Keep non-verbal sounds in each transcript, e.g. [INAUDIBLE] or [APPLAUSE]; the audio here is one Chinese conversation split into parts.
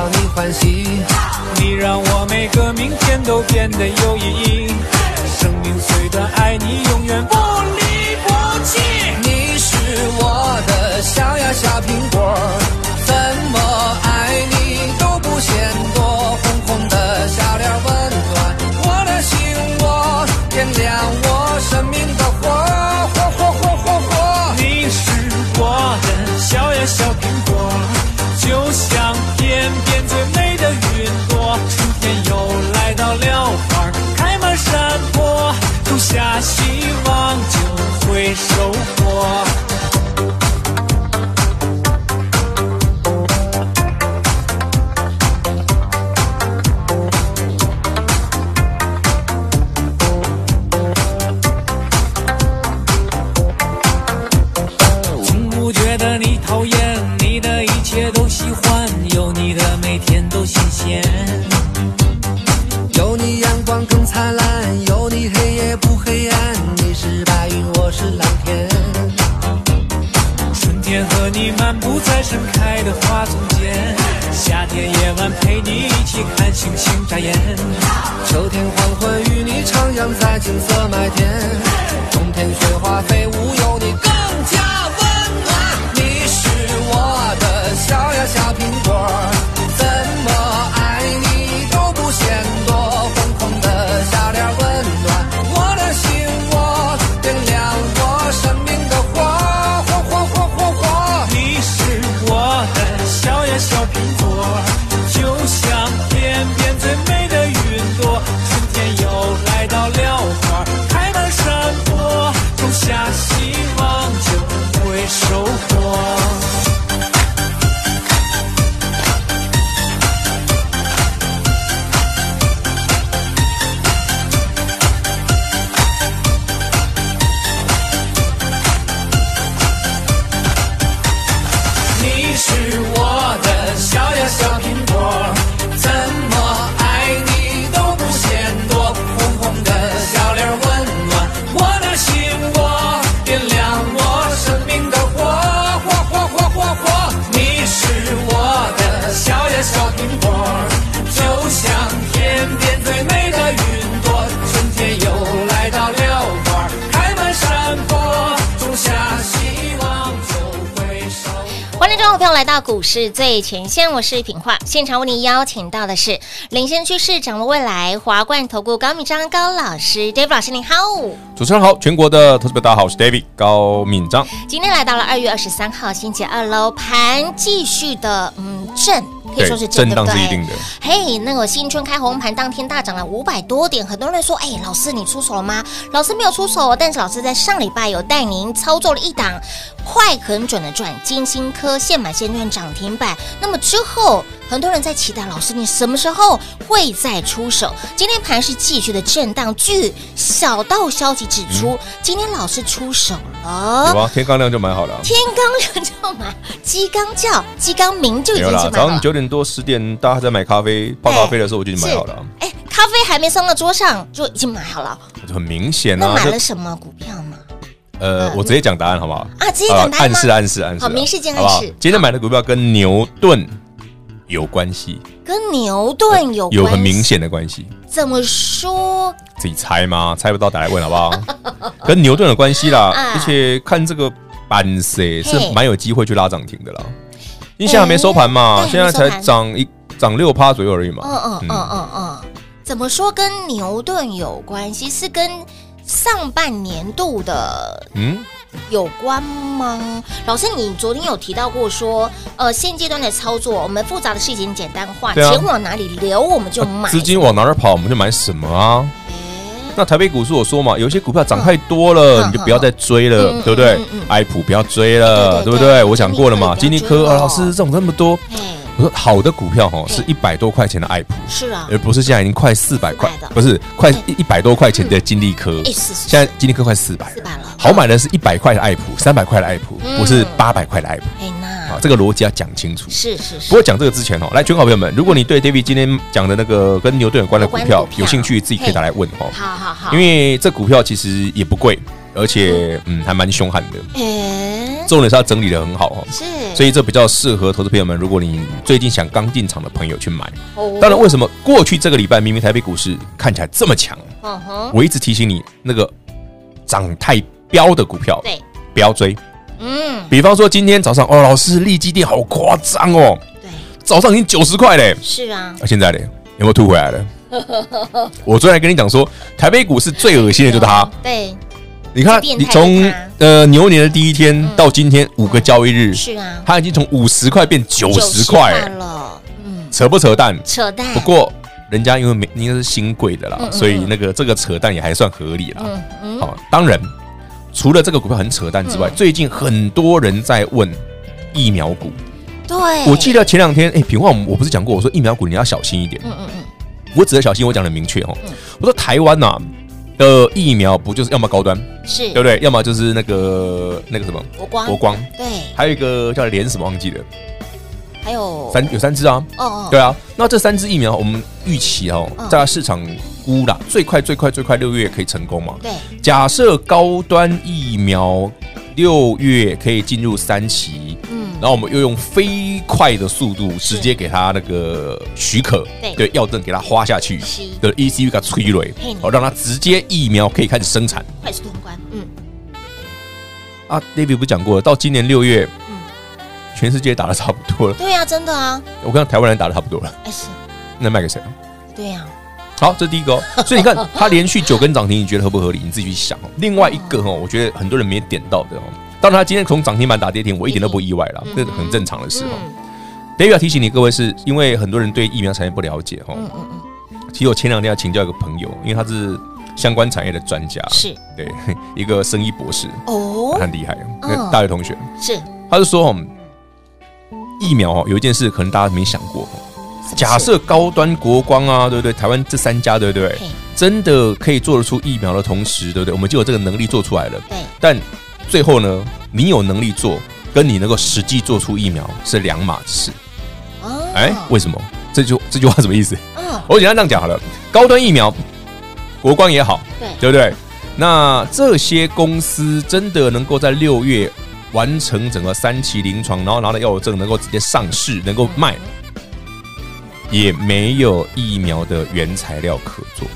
讨你欢喜，你让我每个明天都变得有意义。生命虽短，爱你永远不离不弃。你是我的小呀小苹果，怎么爱你都不嫌多。红红的小脸温暖我的心窝，点亮我生命的火火火火火火。你是我的小呀小。你讨厌你的一切都喜欢有你的每天都新鲜。有你阳光更灿烂有你黑夜不黑暗你是白云我是蓝天。春天和你漫步在盛开的花丛间夏天夜晚陪你一起看星星眨眼。秋天黄昏与你徜徉在金色麦田冬天雪花飞舞有你更加来到股市最前线，我是品化。现场为您邀请到的是领先趋势、掌握未来华冠投顾高敏章高老师，David 老师您好。主持人好，全国的投资者大家好，我是 David 高敏章。今天来到了二月二十三号星期二喽，盘继续的嗯震。可以说是震荡是一定的。嘿那个新春开红盘当天大涨了五百多点，很多人说：“哎、欸，老师你出手了吗？”老师没有出手，但是老师在上礼拜有带您操作了一档快很准的赚金星科现买现赚涨停板。那么之后，很多人在期待老师你什么时候会再出手？今天盘是继续的震荡。据小道消息指出，嗯、今天老师出手了。有啊，天刚亮就买好了。天刚亮就买，鸡刚叫，鸡刚鸣就已经是买了。早上九点多十点，大家还在买咖啡泡咖啡的时候，我就已经买好了。哎、欸，咖啡还没送到桌上，就已经买好了。很明显啊。那买了什么股票吗？呃，我直接讲答案好不好？啊，直接讲答案。暗示暗示暗示。好，明示间暗示。今天买的股票跟牛顿有关系。跟牛顿有有很明显的关系。怎么说？自己猜吗？猜不到，打来问好不好？[LAUGHS] 跟牛顿有关系啦，而且看这个板色是蛮有机会去拉涨停的啦。因为现在还没收盘嘛，现在才涨一涨六趴左右而已嘛。嗯嗯嗯嗯嗯。怎么说跟牛顿有关系？是跟上半年度的嗯有关吗？老师，你昨天有提到过说，呃，现阶段的操作，我们复杂的事情简单化，钱、啊、往哪里流，我们就买；资金往哪儿跑，我们就买什么啊？那台北股市我说嘛，有些股票涨太多了，你就不要再追了，对不对？爱普不要追了，对不对？我讲过了嘛，金立科啊，老师这种这么多，我说好的股票哈，是一百多块钱的爱普，是啊，而不是现在已经快四百块，不是快一百多块钱的金立科，现在金立科快四百了，好买的是一百块的爱普，三百块的爱普，不是八百块的爱普。啊，这个逻辑要讲清楚。是是是。不过讲这个之前哦，来，全国好朋友们，如果你对 David 今天讲的那个跟牛顿有关的股票有兴趣，自己可以打来问哦。好好好。因为这股票其实也不贵，而且嗯还蛮凶悍的。诶。重点是它整理的很好哦。是。所以这比较适合投资朋友们，如果你最近想刚进场的朋友去买。哦。当然，为什么过去这个礼拜明明台北股市看起来这么强？我一直提醒你，那个涨太飙的股票，对，不要追。嗯，比方说今天早上哦，老师，利基电好夸张哦，对，早上已经九十块嘞，是啊，那现在嘞有没有吐回来了？[LAUGHS] 我昨天跟你讲说，台北股市最恶心的就是它，对，你看你从呃牛年的第一天到今天五个交易日，是啊，它已经从五十块变九十块。了，嗯，扯不扯淡？扯淡。不过人家因为没应该是新贵的啦，所以那个这个扯淡也还算合理啦。好，当然。除了这个股票很扯淡之外，最近很多人在问疫苗股。对，我记得前两天，哎，平话我不是讲过，我说疫苗股你要小心一点。嗯嗯嗯，我只是小心，我讲的明确哦。我说台湾呐的疫苗不就是要么高端，是对不对？要么就是那个那个什么国光，国光对，还有一个叫连什么忘记了。还有三有三支啊，哦哦，对啊，那这三支疫苗我们预期哦，在市场估啦，最快最快最快六月可以成功嘛？对，假设高端疫苗六月可以进入三期，嗯，然后我们又用飞快的速度直接给他那个许可，对。对，药证给他花下去，的 ECU 给他催泪，哦，让他直接疫苗可以开始生产，快速通关，嗯，啊，David 不讲过了，到今年六月。全世界打的差不多了，对呀，真的啊！我跟台湾人打的差不多了，哎是，那卖给谁啊？对呀，好，这是第一个哦。所以你看，它连续九根涨停，你觉得合不合理？你自己去想哦。另外一个哦，我觉得很多人没点到的哦。当然，他今天从涨停板打跌停，我一点都不意外了，这是很正常的事哦。David 要提醒你各位，是因为很多人对疫苗产业不了解哦。嗯嗯嗯。其实我前两天要请教一个朋友，因为他是相关产业的专家，是对 [LAUGHS] 一个生医博士哦，很厉害，大学同学是，他就说哦。疫苗哦，有一件事可能大家没想过，假设高端国光啊，对不对？台湾这三家，对不对？真的可以做得出疫苗的同时，对不对？我们就有这个能力做出来了。对。但最后呢，你有能力做，跟你能够实际做出疫苗是两码事。哦。哎，为什么？这句这句话什么意思？嗯。我简单这样讲好了，高端疫苗，国光也好，对，对不对？那这些公司真的能够在六月。完成整个三期临床，然后拿到药证，能够直接上市，能够卖，也没有疫苗的原材料可做。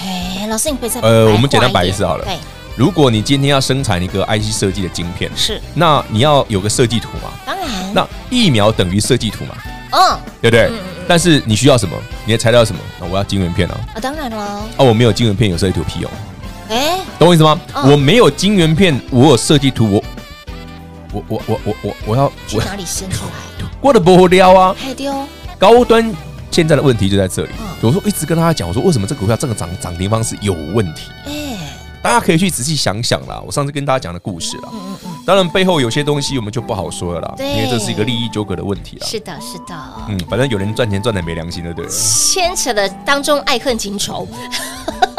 哎，老师，你可以再呃，我们简单摆一次好了。如果你今天要生产一个 IC 设计的晶片，是，那你要有个设计图嘛？当然。那疫苗等于设计图嘛？嗯，对不对？但是你需要什么？你的材料要什么？那我要晶圆片啊。啊，当然了。啊，我没有晶圆片，有设计图屁用。哎，懂我意思吗？我没有晶圆片，我有设计图，我我我我我我要去哪里生出来？过得不了啊！太丢。高端现在的问题就在这里。我说一直跟大家讲，我说为什么这个股票这个涨涨停方式有问题？哎，大家可以去仔细想想啦。我上次跟大家讲的故事啦，嗯嗯嗯，当然背后有些东西我们就不好说了啦，因为这是一个利益纠葛的问题啦。是的，是的。嗯，反正有人赚钱赚的没良心的，对。牵扯的当中爱恨情仇。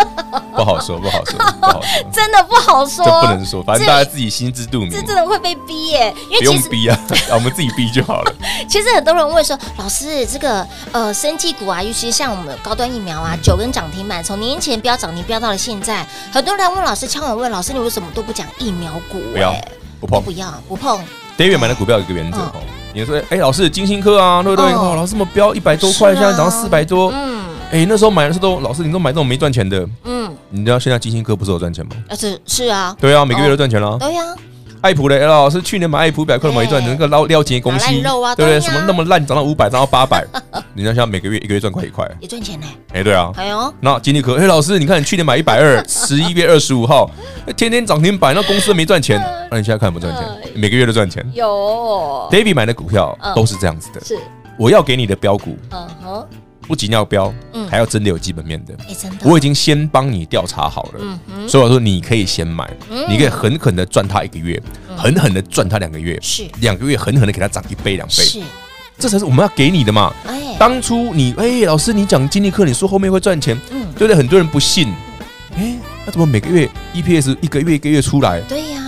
[LAUGHS] 不好说，不好说，不好说，真的不好说，这不能说，反正大家自己心知肚明。这真的会被逼耶，因为不用逼啊，[LAUGHS] 我们自己逼就好了。[LAUGHS] 其实很多人问说，老师，这个呃，生技股啊，尤其是像我们高端疫苗啊，九根涨停板，从年前飙涨停飙到了现在，很多人问老师，敲门问老师，你为什么都不讲疫苗股？不要，不碰，不要，不碰。David 买的股票有一个原则哦，你说，哎，老师，金星科啊，对不对？哦，老师，这么飙一百多块，现在涨到四百多，嗯。哎，那时候买的是都老师，你都买这种没赚钱的，嗯，你知道现在金星科不是有赚钱吗？啊，是是啊，对啊，每个月都赚钱了，对呀。爱普的 L 老师去年买爱普一百块买一赚，那个捞撩钱公司，对不对？什么那么烂，涨到五百，涨到八百，[LAUGHS] 你想想每个月一个月赚快一块，也赚钱呢。哎，对啊，哎呦，那金立科，哎，老师，你看你去年买一百二，[LAUGHS] 十一月二十五号，天天涨停板，那公司没赚钱，那你现在看有没有赚钱？每个月都赚钱。有，David 买的股票都是这样子的。是，我要给你的标股，嗯哼。不仅要标，嗯，还要真的有基本面的。真的，我已经先帮你调查好了，嗯，所以我说你可以先买，你可以狠狠的赚它一个月，狠狠的赚它两个月，是两个月狠狠的给它涨一倍两倍，是，这才是我们要给你的嘛。哎，当初你哎，老师你讲经济课，你说后面会赚钱，嗯，对不对？很多人不信，哎，那怎么每个月 EPS 一个月一个月出来？对呀，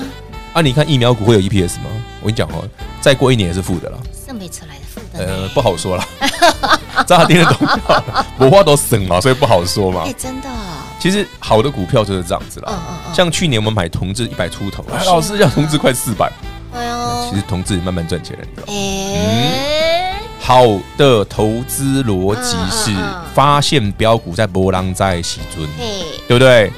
啊，你看疫苗股会有 EPS 吗？我跟你讲哦，再过一年也是负的了。上辈子来的。呃，不好说了，[LAUGHS] 这他听得懂，我话都省嘛，所以不好说嘛。哎，真的，其实好的股票就是这样子了。像去年我们买同志一百出头，老师要同志快四百。哎呦，其实同志慢慢赚钱了，你知道吗？好的投资逻辑是发现标股在波浪在喜尊，对不对？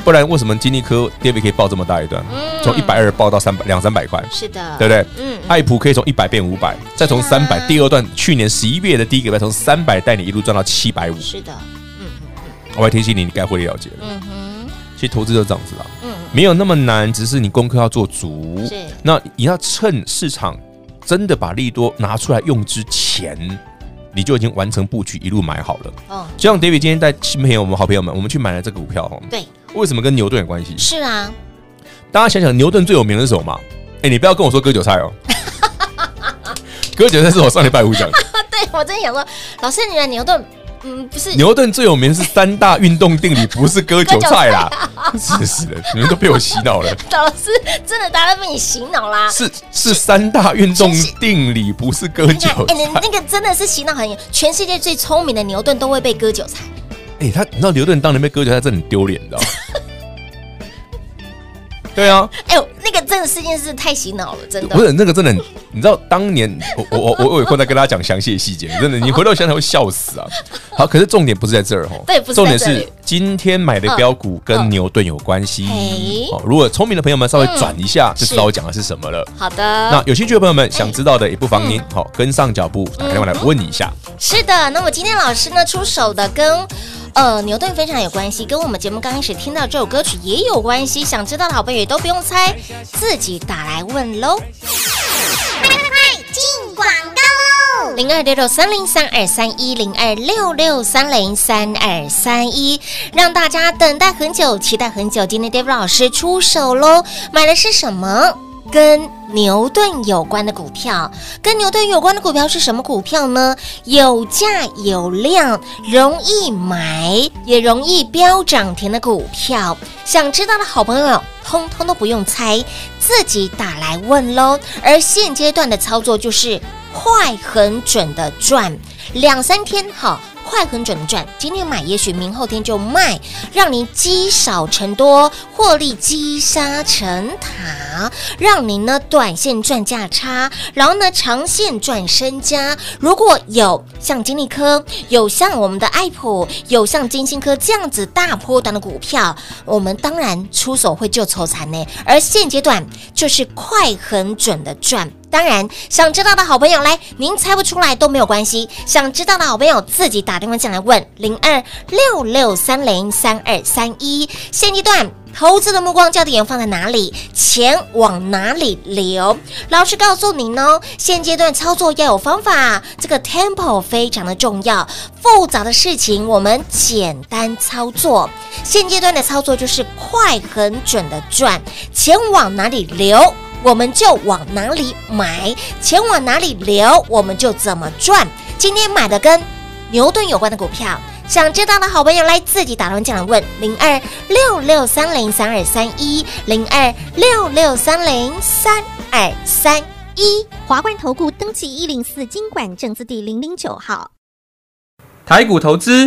嗯。不然为什么金立科 David 可以报这么大一段？从一百二报到三百两三百块，是的，对不对？嗯，爱普可以从一百变五百，再从三百第二段，去年十一月的第一个月从三百带你一路赚到七百五，是的，嗯嗯嗯。我还提醒你，你该获利了解了。嗯哼，其实投资就是这样子啦，嗯，没有那么难，只是你功课要做足。是，那你要趁市场真的把利多拿出来用之前，你就已经完成布局，一路买好了。哦，就像 David 今天带新朋友，我们好朋友们，我们去买了这个股票哈。对。为什么跟牛顿有关系？是啊，大家想想，牛顿最有名的是什么嘛？哎，你不要跟我说割韭菜哦，[LAUGHS] 割韭菜是我上礼拜五讲的。[LAUGHS] 对，我真想说，老师，你的牛顿，嗯，不是牛顿最有名是三大运动定理，不是割韭菜啦。是是的，你们都被我洗脑了。[LAUGHS] 老师，真的大家都被你洗脑啦。是是三大运动定理，不是割韭菜。哎，你那个真的是洗脑很严。全世界最聪明的牛顿都会被割韭菜。哎，他你知道牛顿当年被割韭菜，真的很丢脸，你知道吗？[LAUGHS] 对啊，哎呦，那个真的事件是太洗脑了，真的。不是那个真的，你知道当年我我我我有空再跟大家讲详细的细节，真的，你回头想想会笑死啊。好，可是重点不是在这儿哈，对，重点是今天买的标股跟牛顿有关系。好，如果聪明的朋友们稍微转一下，就知道我讲的是什么了。好的，那有兴趣的朋友们想知道的，也不妨您好跟上脚步，打电话来问一下。是的，那么今天老师呢出手的跟。呃，牛顿非常有关系，跟我们节目刚开始听到这首歌曲也有关系。想知道的好朋友也都不用猜，自己打来问喽。快快快，进广告喽！零二六六三零三二三一零二六六三零三二三一，让大家等待很久，期待很久。今天 David 老师出手喽，买的是什么？跟牛顿有关的股票，跟牛顿有关的股票是什么股票呢？有价有量，容易买，也容易飙涨停的股票。想知道的好朋友，通通都不用猜，自己打来问喽。而现阶段的操作就是快、很准的赚，两三天好。快很准的赚，今天买，也许明后天就卖，让您积少成多，获利积沙成塔，让您呢短线赚价差，然后呢长线赚身家。如果有像金立科，有像我们的爱普，有像金星科这样子大波段的股票，我们当然出手会救筹残呢。而现阶段就是快很准的赚。当然，想知道的好朋友来，您猜不出来都没有关系。想知道的好朋友自己打电话进来问零二六六三零三二三一。现阶段投资的目光焦点放在哪里？钱往哪里流？老师告诉您哦，现阶段操作要有方法，这个 tempo 非常的重要。复杂的事情我们简单操作。现阶段的操作就是快很准的赚，钱往哪里流？我们就往哪里买，钱往哪里流，我们就怎么赚。今天买的跟牛顿有关的股票，想知道的好朋友来自己打电话进来问零二六六三零三二三一零二六六三零三二三一华冠投顾登记一零四金管证字第零零九号，台股投资。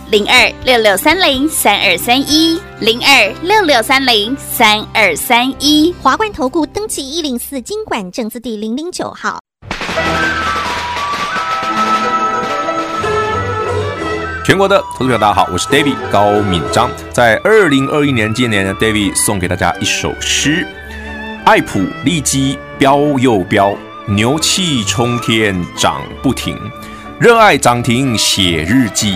零二六六三零三二三一，零二六六三零三二三一，华冠投顾登记一零四经管证字第零零九号。全国的投资者大家好，我是 David 高敏章，在二零二一年今年呢，David 送给大家一首诗：爱普利基飙又飙，牛气冲天涨不停，热爱涨停写日记。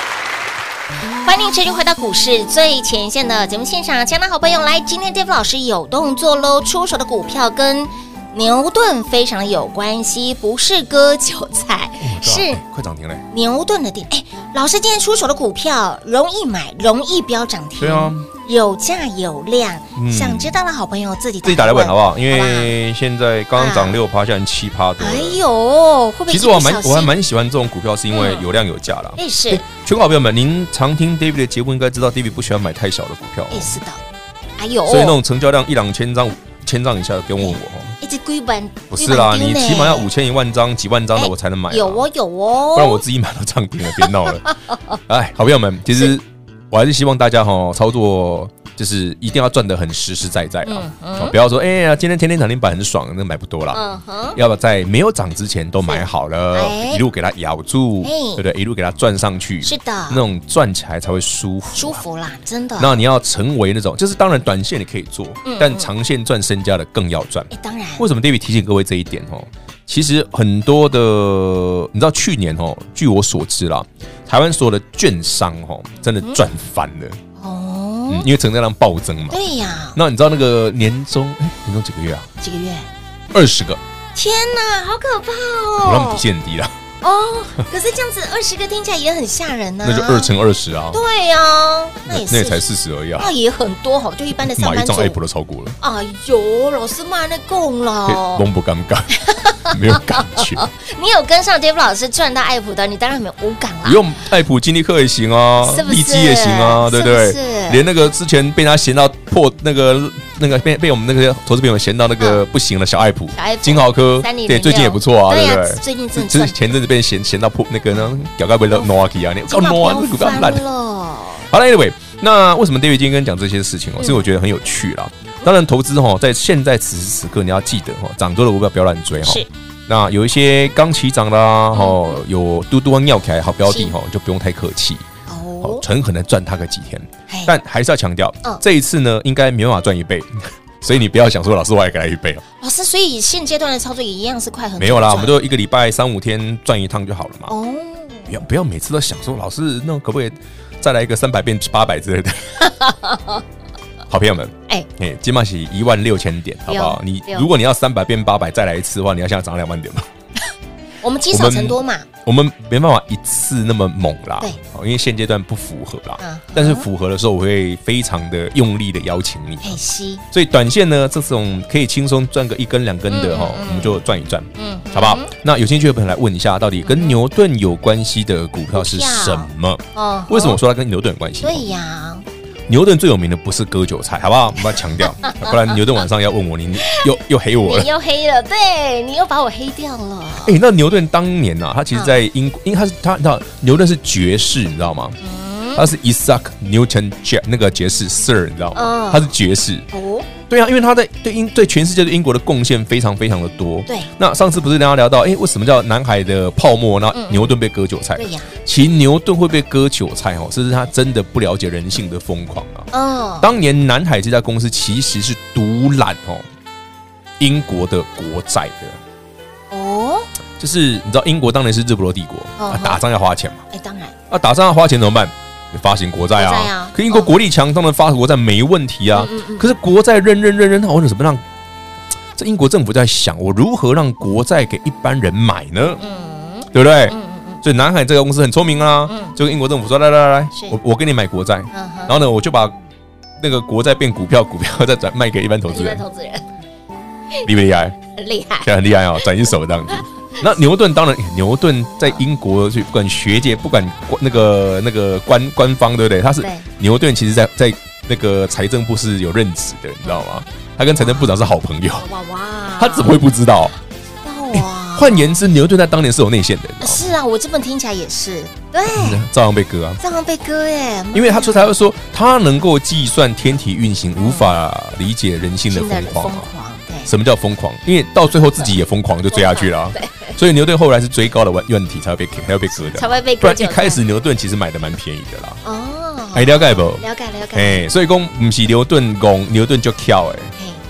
欢迎您持续回到股市最前线的节目现场，亲爱的好朋友，来，今天 Dave 老师有动作喽，出手的股票跟牛顿非常的有关系，不是割韭菜，哦、是快涨停嘞！牛顿的店，哎，老师今天出手的股票容易买，容易飙涨停，对啊。有价有量，嗯、想知道的好朋友自己自己打来问好不好？因为现在刚刚涨六趴，现在七趴多。哎呦，会不会？其实我还蛮我还蛮喜欢这种股票，是因为有量有价啦。哎、嗯，是。全国好朋友们，您常听 David 的节目，应该知道 David 不喜欢买太小的股票。哎，是的。哎呦，所以那种成交量一两千张、千张以下的，不用问我哦。一只龟本不是啦，你起码要五千一万张、几万张的我才能买。有哦，有哦，不然我自己买都涨停了，别闹了。[LAUGHS] 哎，好朋友们，其实我还是希望大家哈操作。就是一定要赚得很实实在在啊！不要说哎呀，今天天天涨停板很爽，那买不多了。嗯要不在没有涨之前都买好了，一路给它咬住，对不对？一路给它赚上去，是的，那种赚起来才会舒服，舒服啦，真的。那你要成为那种，就是当然短线你可以做，但长线赚身家的更要赚。当然，为什么 David 提醒各位这一点哦？其实很多的，你知道去年哦，据我所知啦，台湾所有的券商哦，真的赚翻了。嗯，因为成交量暴增嘛。对呀。那你知道那个年终，哎，年终几个月啊？几个月？二十个。天哪，好可怕哦！我让底线很低了。哦，可是这样子二十个听起来也很吓人呢。那就二乘二十啊。对呀，那也那也才四十而已啊。那也很多哈，就一般的上班族。买一张 Apple 都超过了。哎呦，老师骂那够了。懵不尴尬，[LAUGHS] 没有感觉。你有跟上 David 老师赚到爱普的，你当然没有无感啦。不用爱普、金立克也行啊，利基也行啊，对不对？连那个之前被他嫌到破那个那个被被我们那个投资朋友嫌到那个不行的，小爱普、金豪科，对，最近也不错啊，对不对？最近真是前阵子被嫌嫌到破那个呢，屌盖被了 Noaki 啊，你哦 Noaki 股票烂了。好了，Anyway，那为什么 David 今天跟讲这些事情哦？是我觉得很有趣啦。当然，投资哈，在现在此时此刻，你要记得哈，涨多的股票不要乱追哈。是。那有一些刚起涨啦，哈，有嘟嘟尿起来好标的哈，就不用太客气。哦。纯可能赚它个几天，但还是要强调，这一次呢，应该没办法赚一倍，[LAUGHS] 所以你不要想说老师我也给他一倍哦。老师，所以现阶段的操作也一样是快很多。没有啦，我们都一个礼拜三五天赚一趟就好了嘛。哦。不要不要每次都想说老师，那可不可以再来一个三百变八百之类的？[LAUGHS] 好朋友们，哎哎，今晚是一万六千点，好不好？你如果你要三百变八百再来一次的话，你要现在涨两万点吗？我们积少成多嘛，我们没办法一次那么猛啦，对，因为现阶段不符合啦。但是符合的时候，我会非常的用力的邀请你。所以短线呢，这种可以轻松赚个一根两根的哈，我们就赚一赚，嗯，好不好？那有兴趣的朋友来问一下，到底跟牛顿有关系的股票是什么？哦，为什么我说它跟牛顿有关系？对呀。牛顿最有名的不是割韭菜，好不好？我们要强调，[LAUGHS] 不然牛顿晚上要问我，你又又黑我了，你又黑了，对，你又把我黑掉了。哎，那牛顿当年啊，他其实在英国，因为他是他，你知道牛顿是爵士，你知道吗？他是 Isaac Newton 那个爵士 Sir，你知道吗？他是爵士。哦。对啊，因为他在对英对全世界对英国的贡献非常非常的多。对，那上次不是跟大家聊到，哎，为什么叫南海的泡沫？那牛顿被割韭菜。对呀，其实牛顿会被割韭菜哦，这是他真的不了解人性的疯狂啊。哦，当年南海这家公司其实是独揽哦英国的国债的。哦，就是你知道英国当年是日不落帝国啊，打仗要花钱嘛。哎，当然。啊，打仗要花钱怎么办？发行国债啊。可英国国力强，当然发国债没问题啊。可是国债认认认认，那我怎么让这英国政府在想，我如何让国债给一般人买呢？嗯，对不对？嗯嗯嗯。所以南海这个公司很聪明啊，就跟英国政府说：来来来来，我我给你买国债。然后呢，我就把那个国债变股票，股票再转卖给一般投资人。投资人厉不厉害？很 [LAUGHS] 厉害，很厉害哦，转一手这样子。那牛顿当然，牛顿在英国去，不管学界，不管那个那个官官方，对不对？他是牛顿，其实在在那个财政部是有任职的，你知道吗？他跟财政部长是好朋友。哇哇！他怎么会不知道？知道啊！换言之，牛顿在当年是有内线的。是啊，我这么听起来也是。对，照样被割啊！照样被割耶！因为他说，他会说，他能够计算天体运行，无法理解人性的疯狂。什么叫疯狂？因为到最后自己也疯狂，就追下去了。所以牛顿后来是追高的问问题，才会被才会被割的，才会被割。不然一开始牛顿其实买的蛮便宜的啦。哦，哎，了解不？了解了解。哎，所以讲不是牛顿讲牛顿就跳哎。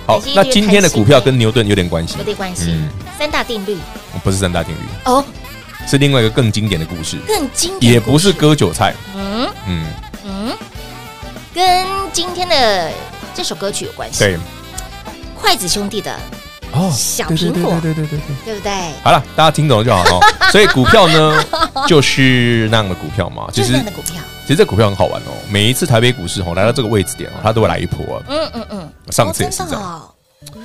好，那今天的股票跟牛顿有点关系，有点关系。嗯，三大定律不是三大定律哦，是另外一个更经典的故事，更经典，也不是割韭菜。嗯嗯嗯，跟今天的这首歌曲有关系。对。筷子兄弟的哦，小苹果，对对对对对，对不对？好了，大家听懂了就好哦。[LAUGHS] 所以股票呢，就是那样的股票嘛。其实，股票，其实这股票很好玩哦。每一次台北股市哦来到这个位置点哦，它都会来一波。嗯嗯嗯，上次也是这样。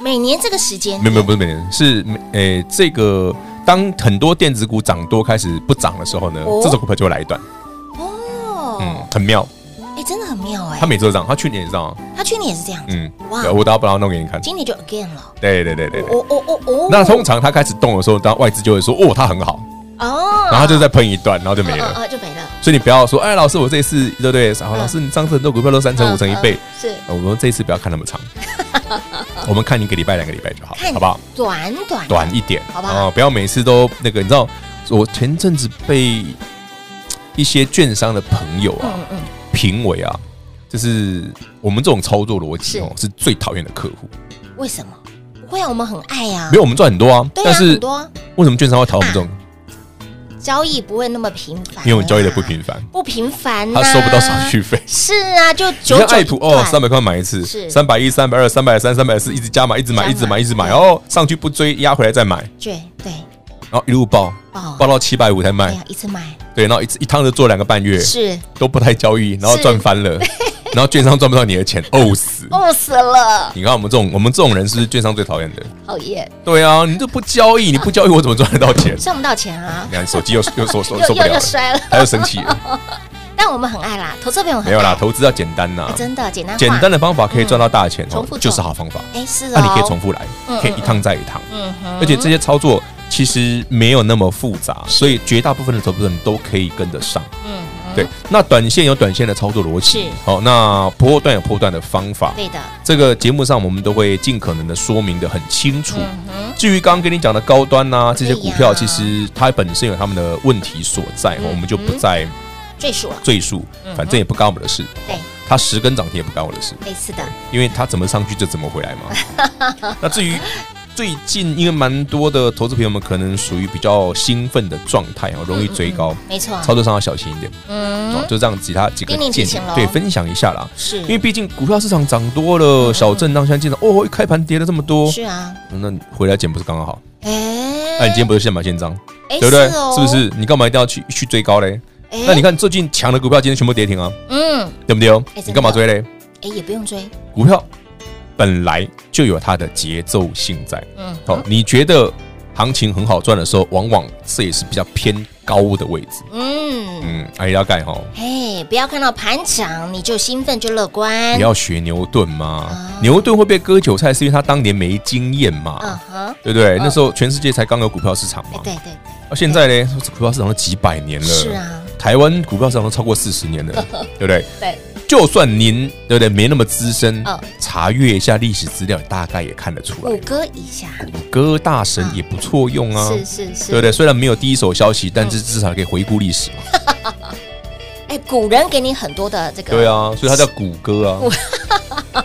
每年这个时间，没有没有不是每年，是每诶这个当很多电子股涨多开始不涨的时候呢，这种股票就会来一段。哦，嗯，很妙。哎，真的很妙哎！他每次都这样，他去年也是这样，他去年也是这样。嗯，哇！我等下不要弄给你看。今年就 again 了。对对对对对。哦哦哦哦。那通常他开始动的时候，当外资就会说：“哦，他很好。”哦。然后他就再喷一段，然后就没了。啊，就没了。所以你不要说：“哎，老师，我这一次对不对？”然后老师，你上次很多股票都三成、五成、一倍。是。我们这一次不要看那么长。[LAUGHS] 我们看一个礼拜、两个礼拜就好，好不好？短短短一点，好不好？不要每次都那个，你知道，我前阵子被一些券商的朋友啊，评委啊。就是我们这种操作逻辑哦，是最讨厌的客户。为什么？不会啊，我们很爱呀。没有，我们赚很多啊。但是很多。为什么券商会讨厌我们这种？交易不会那么频繁。因为我们交易的不频繁。不频繁。他收不到手续费。是啊，就九九爱普哦，三百块买一次，是三百一、三百二、三百三、三百四，一直加码，一直买，一直买，一直买，哦，上去不追，压回来再买。对对。然后一路爆，爆到七百五才卖。一次买。对，然后一次一趟就做两个半月，是都不太交易，然后赚翻了。[LAUGHS] 然后券商赚不到你的钱，[LAUGHS] 呕死，呕死了。你看我们这种，我们这种人是券商最讨厌的？讨厌。对啊，你都不交易，你不交易，我怎么赚得到钱？赚不到钱啊！你看手机又又受受受不了，又摔了，他又生气了。[LAUGHS] 但我们很爱啦，投资朋友。没有啦，投资要简单呐，真的简单。简单的方法可以赚到大钱哦，就是好方法。哎，是啊。那你可以重复来，可以一趟再一趟。嗯哼。而且这些操作其实没有那么复杂，所以绝大部分的投资人都可以跟得上。嗯。对，那短线有短线的操作逻辑，是好，那波段有波段的方法，对的。这个节目上我们都会尽可能的说明的很清楚。至于刚刚跟你讲的高端呐，这些股票，其实它本身有他们的问题所在，我们就不再赘述了。赘述，反正也不干我们的事。对，它十根涨停也不干我的事。类似的，因为它怎么上去就怎么回来嘛。[LAUGHS] 那至于。最近因为蛮多的投资朋友们可能属于比较兴奋的状态哦，容易追高，没错，操作上要小心一点。嗯，就这样，其他几个建议对分享一下啦。是，因为毕竟股票市场涨多了，小震荡，现在见到哦，一开盘跌了这么多，是啊，那回来捡不是刚刚好？哎，那你今天不是现买现涨，对不对？是不是？你干嘛一定要去去追高嘞？那你看最近强的股票今天全部跌停啊，嗯，对不对？你干嘛追嘞？哎，也不用追股票。本来就有它的节奏性在，嗯，好，你觉得行情很好赚的时候，往往这也是比较偏高的位置，嗯。嗯，哎，要盖哈，嘿，不要看到盘涨你就兴奋就乐观，不要学牛顿嘛，牛顿会被割韭菜是因为他当年没经验嘛，嗯哼，对不对？那时候全世界才刚有股票市场嘛，对对，而现在呢，股票市场都几百年了，是啊，台湾股票市场都超过四十年了，[LAUGHS] 对不对？对。就算您对不对没那么资深，查阅一下历史资料，大概也看得出来。谷歌一下，谷歌大神也不错用啊，是是是，对不对？虽然没有第一手消息，但是至少可以回顾历史嘛。[LAUGHS] 哎，古人给你很多的这个，对啊，所以他叫谷歌啊。[LAUGHS]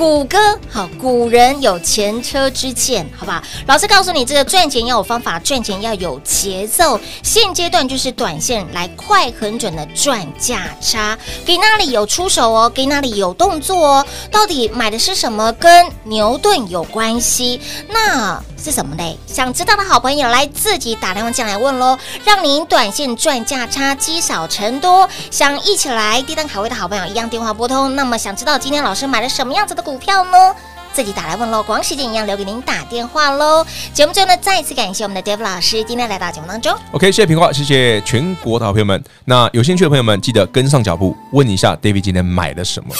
谷歌好，古人有前车之鉴，好不好？老师告诉你，这个赚钱要有方法，赚钱要有节奏。现阶段就是短线来快很准的赚价差，给那里有出手哦，给那里有动作哦。到底买的是什么？跟牛顿有关系？那是什么嘞？想知道的好朋友来自己打电话进来问喽，让您短线赚价差，积少成多。想一起来低档卡位的好朋友，一样电话拨通。那么想知道今天老师买了什么样子的股票呢？自己打来问喽，光时间一样留给您打电话喽。节目最后呢，再次感谢我们的 David 老师今天来到节目当中。OK，谢谢平话，谢谢全国的好朋友们。那有兴趣的朋友们，记得跟上脚步，问一下 David 今天买了什么。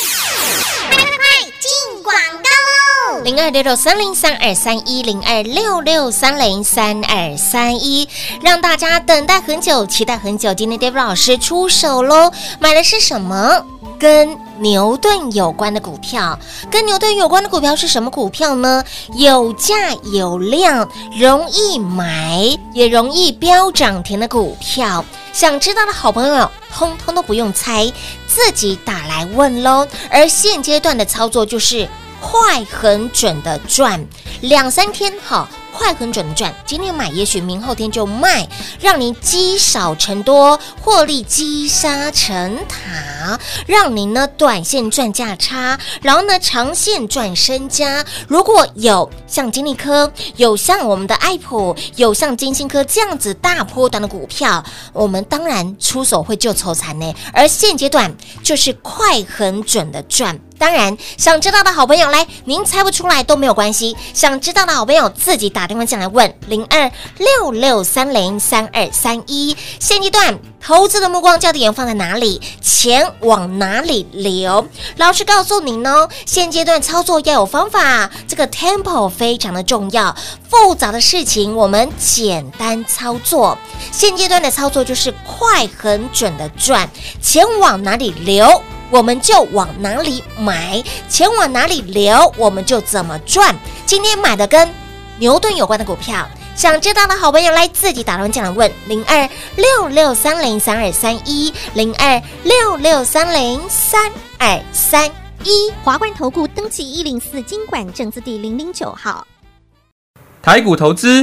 零二六六三零三二三一零二六六三零三二三一，让大家等待很久，期待很久。今天 David 老师出手喽，买的是什么？跟牛顿有关的股票，跟牛顿有关的股票是什么股票呢？有价有量，容易买，也容易飙涨停的股票。想知道的好朋友，通通都不用猜，自己打来问喽。而现阶段的操作就是快、很准的赚，两三天好。快很准的赚，今天买也许明后天就卖，让您积少成多，获利积沙成塔，让您呢短线赚价差，然后呢长线赚身家。如果有像金利科，有像我们的爱普，有像金星科这样子大波段的股票，我们当然出手会救愁残呢。而现阶段就是快很准的赚。当然，想知道的好朋友来，您猜不出来都没有关系。想知道的好朋友自己打电话进来问零二六六三零三二三一。现阶段投资的目光焦点放在哪里？钱往哪里流？老师告诉您哦，现阶段操作要有方法，这个 tempo 非常的重要。复杂的事情我们简单操作。现阶段的操作就是快很准的赚，钱往哪里流？我们就往哪里买，钱往哪里流，我们就怎么赚。今天买的跟牛顿有关的股票，想知道的好朋友来自己打电话进来问零二六六三零三二三一零二六六三零三二三一。华冠投顾登记一零四经管证字第零零九号，台股投资。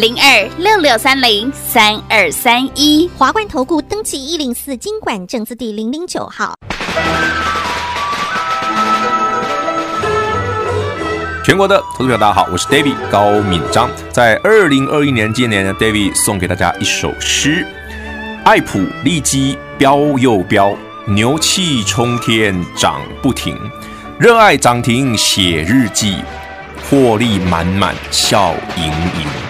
零二六六三零三二三一，华冠投顾登记一零四经管证字第零零九号。全国的投资者大家好，我是 David 高敏章，在二零二一年今年呢，David 送给大家一首诗：爱普利基飙又飙，牛气冲天涨不停，热爱涨停写日记。获利满满笑盈盈。